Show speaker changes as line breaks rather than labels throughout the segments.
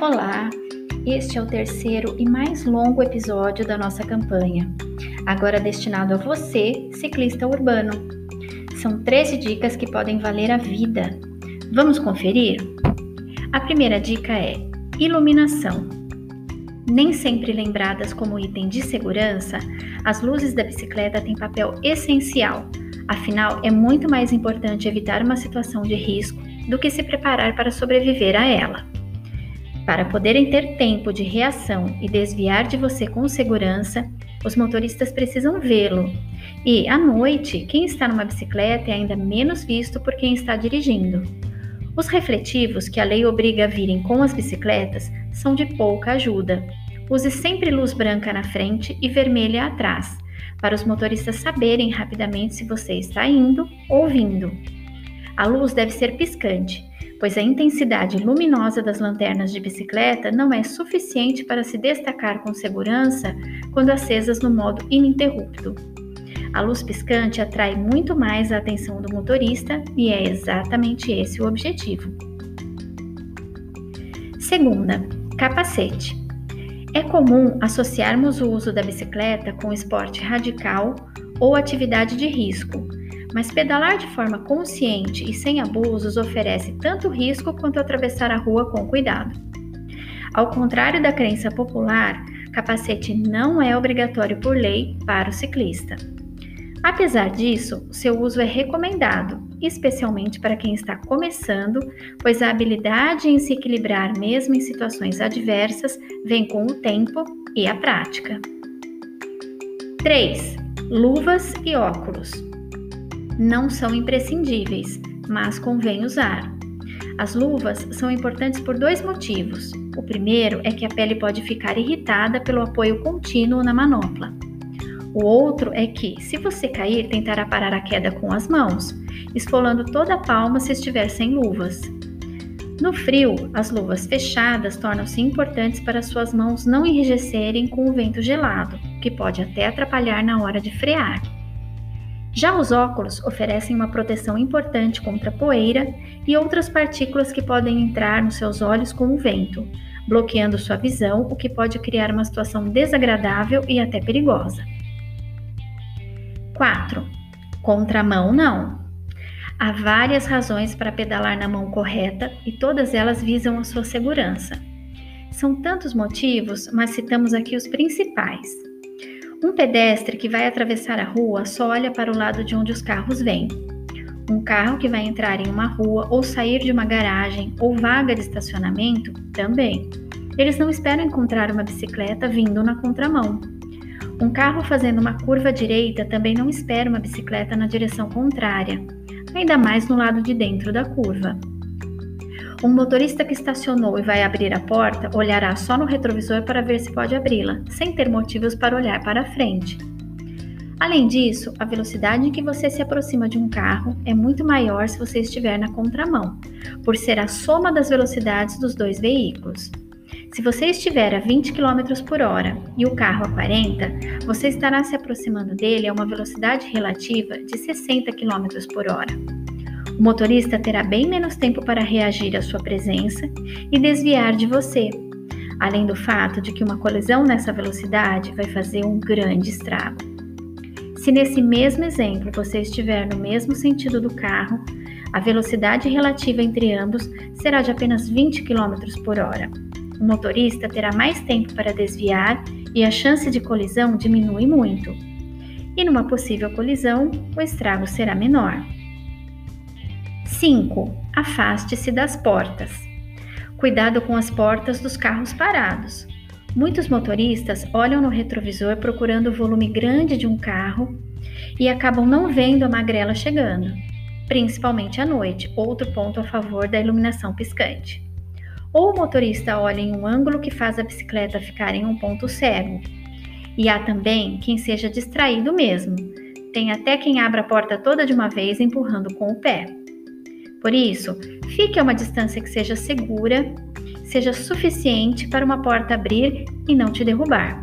Olá, este é o terceiro e mais longo episódio da nossa campanha, agora destinado a você, ciclista urbano. São 13 dicas que podem valer a vida. Vamos conferir? A primeira dica é iluminação. Nem sempre lembradas como item de segurança, as luzes da bicicleta têm papel essencial. Afinal, é muito mais importante evitar uma situação de risco do que se preparar para sobreviver a ela. Para poderem ter tempo de reação e desviar de você com segurança, os motoristas precisam vê-lo. E, à noite, quem está numa bicicleta é ainda menos visto por quem está dirigindo. Os refletivos que a lei obriga a virem com as bicicletas são de pouca ajuda. Use sempre luz branca na frente e vermelha atrás, para os motoristas saberem rapidamente se você está indo ou vindo. A luz deve ser piscante, pois a intensidade luminosa das lanternas de bicicleta não é suficiente para se destacar com segurança quando acesas no modo ininterrupto. A luz piscante atrai muito mais a atenção do motorista e é exatamente esse o objetivo. Segunda, capacete. É comum associarmos o uso da bicicleta com esporte radical ou atividade de risco, mas pedalar de forma consciente e sem abusos oferece tanto risco quanto atravessar a rua com cuidado. Ao contrário da crença popular, capacete não é obrigatório por lei para o ciclista. Apesar disso, seu uso é recomendado, especialmente para quem está começando, pois a habilidade em se equilibrar mesmo em situações adversas vem com o tempo e a prática. 3. Luvas e óculos não são imprescindíveis, mas convém usar. As luvas são importantes por dois motivos. O primeiro é que a pele pode ficar irritada pelo apoio contínuo na manopla. O outro é que, se você cair, tentará parar a queda com as mãos, esfolando toda a palma se estiver sem luvas. No frio, as luvas fechadas tornam-se importantes para suas mãos não enrijecerem com o vento gelado, que pode até atrapalhar na hora de frear. Já os óculos oferecem uma proteção importante contra poeira e outras partículas que podem entrar nos seus olhos com o vento, bloqueando sua visão, o que pode criar uma situação desagradável e até perigosa. 4. Contramão não. Há várias razões para pedalar na mão correta e todas elas visam a sua segurança. São tantos motivos, mas citamos aqui os principais. Um pedestre que vai atravessar a rua só olha para o lado de onde os carros vêm. Um carro que vai entrar em uma rua ou sair de uma garagem ou vaga de estacionamento também. Eles não esperam encontrar uma bicicleta vindo na contramão. Um carro fazendo uma curva direita também não espera uma bicicleta na direção contrária, ainda mais no lado de dentro da curva. Um motorista que estacionou e vai abrir a porta olhará só no retrovisor para ver se pode abri-la, sem ter motivos para olhar para frente. Além disso, a velocidade em que você se aproxima de um carro é muito maior se você estiver na contramão, por ser a soma das velocidades dos dois veículos. Se você estiver a 20 km por hora e o carro a 40, você estará se aproximando dele a uma velocidade relativa de 60 km por hora. O motorista terá bem menos tempo para reagir à sua presença e desviar de você, além do fato de que uma colisão nessa velocidade vai fazer um grande estrago. Se nesse mesmo exemplo você estiver no mesmo sentido do carro, a velocidade relativa entre ambos será de apenas 20 km por hora. O motorista terá mais tempo para desviar e a chance de colisão diminui muito. E numa possível colisão, o estrago será menor. 5. Afaste-se das portas. Cuidado com as portas dos carros parados. Muitos motoristas olham no retrovisor procurando o volume grande de um carro e acabam não vendo a magrela chegando, principalmente à noite, outro ponto a favor da iluminação piscante. Ou o motorista olha em um ângulo que faz a bicicleta ficar em um ponto cego. E há também quem seja distraído mesmo. Tem até quem abra a porta toda de uma vez empurrando com o pé. Por isso, fique a uma distância que seja segura, seja suficiente para uma porta abrir e não te derrubar.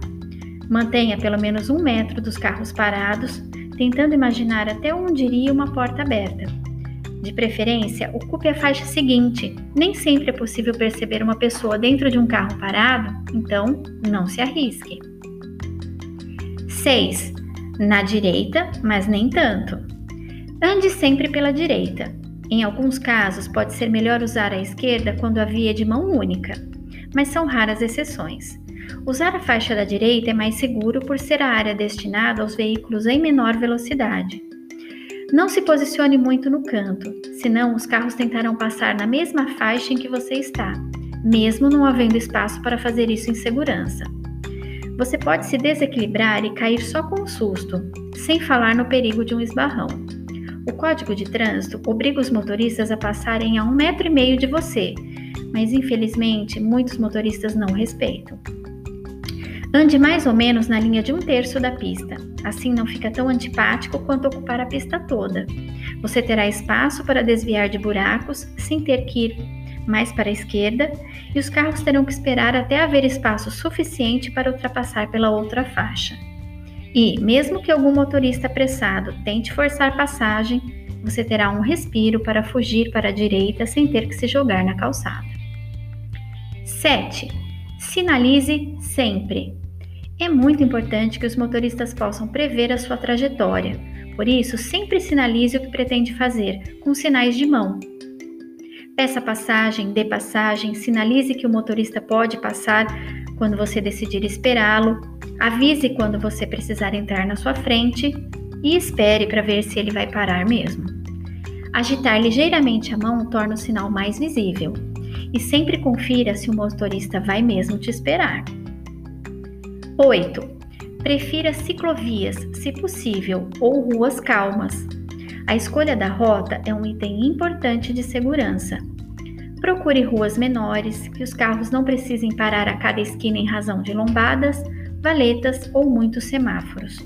Mantenha pelo menos um metro dos carros parados, tentando imaginar até onde iria uma porta aberta. De preferência, ocupe a faixa seguinte. Nem sempre é possível perceber uma pessoa dentro de um carro parado, então não se arrisque. 6. Na direita, mas nem tanto. Ande sempre pela direita. Em alguns casos, pode ser melhor usar a esquerda quando a via é de mão única, mas são raras exceções. Usar a faixa da direita é mais seguro por ser a área destinada aos veículos em menor velocidade. Não se posicione muito no canto, senão os carros tentarão passar na mesma faixa em que você está, mesmo não havendo espaço para fazer isso em segurança. Você pode se desequilibrar e cair só com um susto, sem falar no perigo de um esbarrão. O Código de Trânsito obriga os motoristas a passarem a um metro e meio de você, mas infelizmente muitos motoristas não respeitam. Ande mais ou menos na linha de um terço da pista, assim não fica tão antipático quanto ocupar a pista toda. Você terá espaço para desviar de buracos sem ter que ir mais para a esquerda e os carros terão que esperar até haver espaço suficiente para ultrapassar pela outra faixa. E, mesmo que algum motorista apressado tente forçar passagem, você terá um respiro para fugir para a direita sem ter que se jogar na calçada. 7. Sinalize sempre. É muito importante que os motoristas possam prever a sua trajetória, por isso, sempre sinalize o que pretende fazer, com sinais de mão. Peça passagem, dê passagem, sinalize que o motorista pode passar quando você decidir esperá-lo, avise quando você precisar entrar na sua frente e espere para ver se ele vai parar mesmo. Agitar ligeiramente a mão torna o sinal mais visível e sempre confira se o motorista vai mesmo te esperar. 8. Prefira ciclovias, se possível, ou ruas calmas. A escolha da rota é um item importante de segurança. Procure ruas menores, que os carros não precisem parar a cada esquina em razão de lombadas, valetas ou muitos semáforos.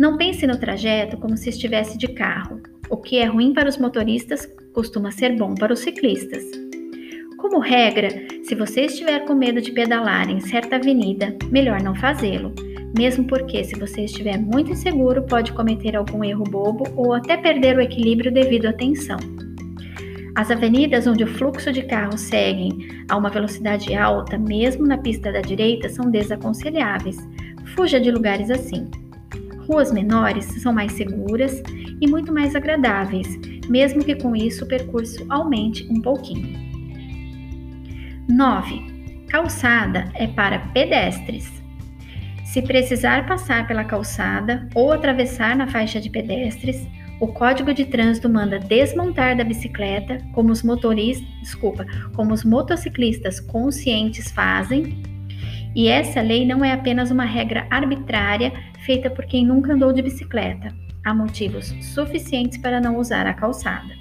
Não pense no trajeto como se estivesse de carro. O que é ruim para os motoristas costuma ser bom para os ciclistas. Como regra, se você estiver com medo de pedalar em certa avenida, melhor não fazê-lo, mesmo porque, se você estiver muito inseguro, pode cometer algum erro bobo ou até perder o equilíbrio devido à tensão. As avenidas onde o fluxo de carros seguem a uma velocidade alta, mesmo na pista da direita, são desaconselháveis. Fuja de lugares assim. Ruas menores são mais seguras e muito mais agradáveis, mesmo que com isso o percurso aumente um pouquinho. 9. Calçada é para pedestres. Se precisar passar pela calçada ou atravessar na faixa de pedestres, o Código de Trânsito manda desmontar da bicicleta, como os motoristas, desculpa, como os motociclistas conscientes fazem. E essa lei não é apenas uma regra arbitrária feita por quem nunca andou de bicicleta. Há motivos suficientes para não usar a calçada.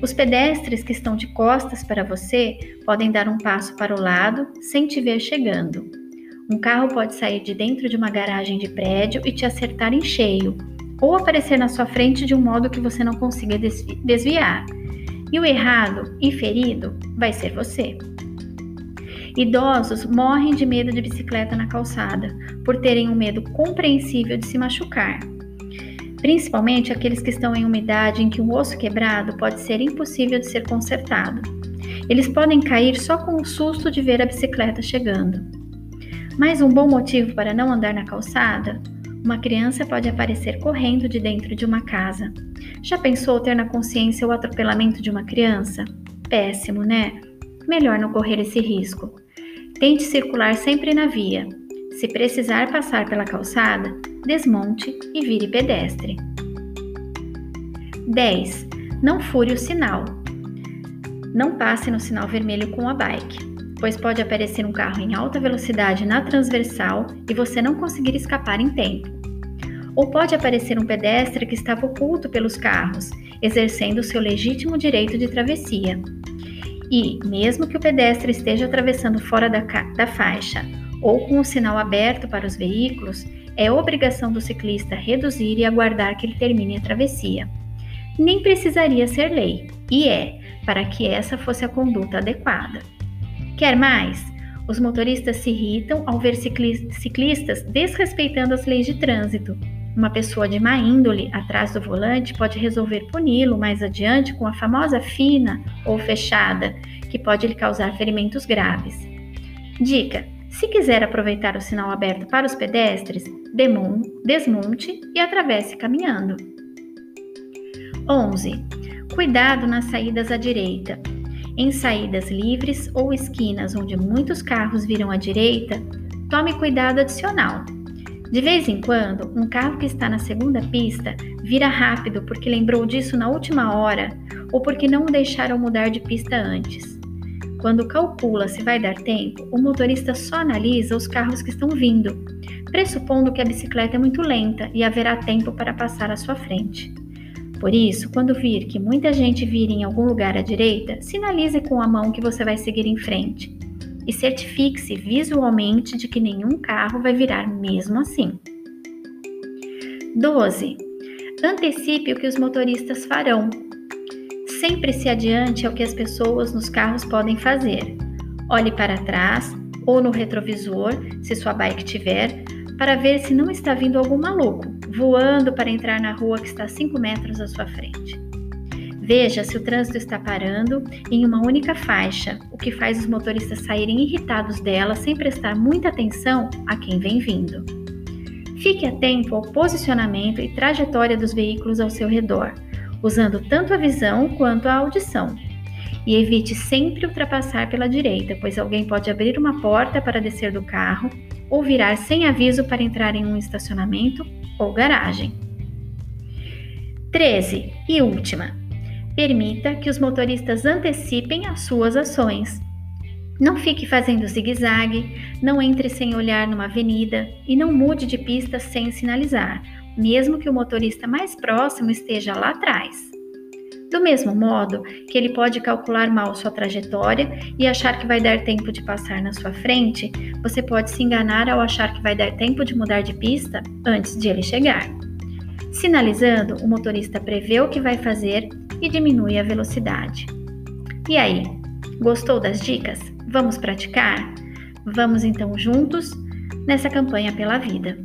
Os pedestres que estão de costas para você podem dar um passo para o lado sem te ver chegando. Um carro pode sair de dentro de uma garagem de prédio e te acertar em cheio, ou aparecer na sua frente de um modo que você não consiga desviar. E o errado e ferido vai ser você. Idosos morrem de medo de bicicleta na calçada, por terem um medo compreensível de se machucar principalmente aqueles que estão em uma idade em que um osso quebrado pode ser impossível de ser consertado. Eles podem cair só com o susto de ver a bicicleta chegando. Mais um bom motivo para não andar na calçada? Uma criança pode aparecer correndo de dentro de uma casa. Já pensou ter na consciência o atropelamento de uma criança? Péssimo, né? Melhor não correr esse risco. Tente circular sempre na via. Se precisar passar pela calçada, desmonte e vire pedestre. 10. Não fure o sinal. Não passe no sinal vermelho com a bike, pois pode aparecer um carro em alta velocidade na transversal e você não conseguir escapar em tempo. Ou pode aparecer um pedestre que estava oculto pelos carros, exercendo seu legítimo direito de travessia. E, mesmo que o pedestre esteja atravessando fora da, da faixa ou com o sinal aberto para os veículos, é obrigação do ciclista reduzir e aguardar que ele termine a travessia. Nem precisaria ser lei, e é, para que essa fosse a conduta adequada. Quer mais? Os motoristas se irritam ao ver ciclistas desrespeitando as leis de trânsito. Uma pessoa de má índole atrás do volante pode resolver puni-lo mais adiante com a famosa fina ou fechada, que pode lhe causar ferimentos graves. Dica: se quiser aproveitar o sinal aberto para os pedestres, desmonte e atravesse caminhando. 11. Cuidado nas saídas à direita. Em saídas livres ou esquinas onde muitos carros viram à direita, tome cuidado adicional. De vez em quando, um carro que está na segunda pista vira rápido porque lembrou disso na última hora ou porque não o deixaram mudar de pista antes. Quando calcula se vai dar tempo, o motorista só analisa os carros que estão vindo, pressupondo que a bicicleta é muito lenta e haverá tempo para passar à sua frente. Por isso, quando vir que muita gente vira em algum lugar à direita, sinalize com a mão que você vai seguir em frente e certifique-se visualmente de que nenhum carro vai virar mesmo assim. 12. Antecipe o que os motoristas farão. Sempre se adiante ao que as pessoas nos carros podem fazer. Olhe para trás ou no retrovisor, se sua bike tiver, para ver se não está vindo algum maluco voando para entrar na rua que está a 5 metros à sua frente. Veja se o trânsito está parando em uma única faixa, o que faz os motoristas saírem irritados dela sem prestar muita atenção a quem vem vindo. Fique atento ao posicionamento e trajetória dos veículos ao seu redor, usando tanto a visão quanto a audição. E evite sempre ultrapassar pela direita, pois alguém pode abrir uma porta para descer do carro ou virar sem aviso para entrar em um estacionamento ou garagem. 13. E última. Permita que os motoristas antecipem as suas ações. Não fique fazendo zigue-zague, não entre sem olhar numa avenida e não mude de pista sem sinalizar, mesmo que o motorista mais próximo esteja lá atrás. Do mesmo modo que ele pode calcular mal sua trajetória e achar que vai dar tempo de passar na sua frente, você pode se enganar ao achar que vai dar tempo de mudar de pista antes de ele chegar. Sinalizando, o motorista prevê o que vai fazer e diminui a velocidade. E aí, gostou das dicas? Vamos praticar? Vamos então juntos nessa campanha pela vida.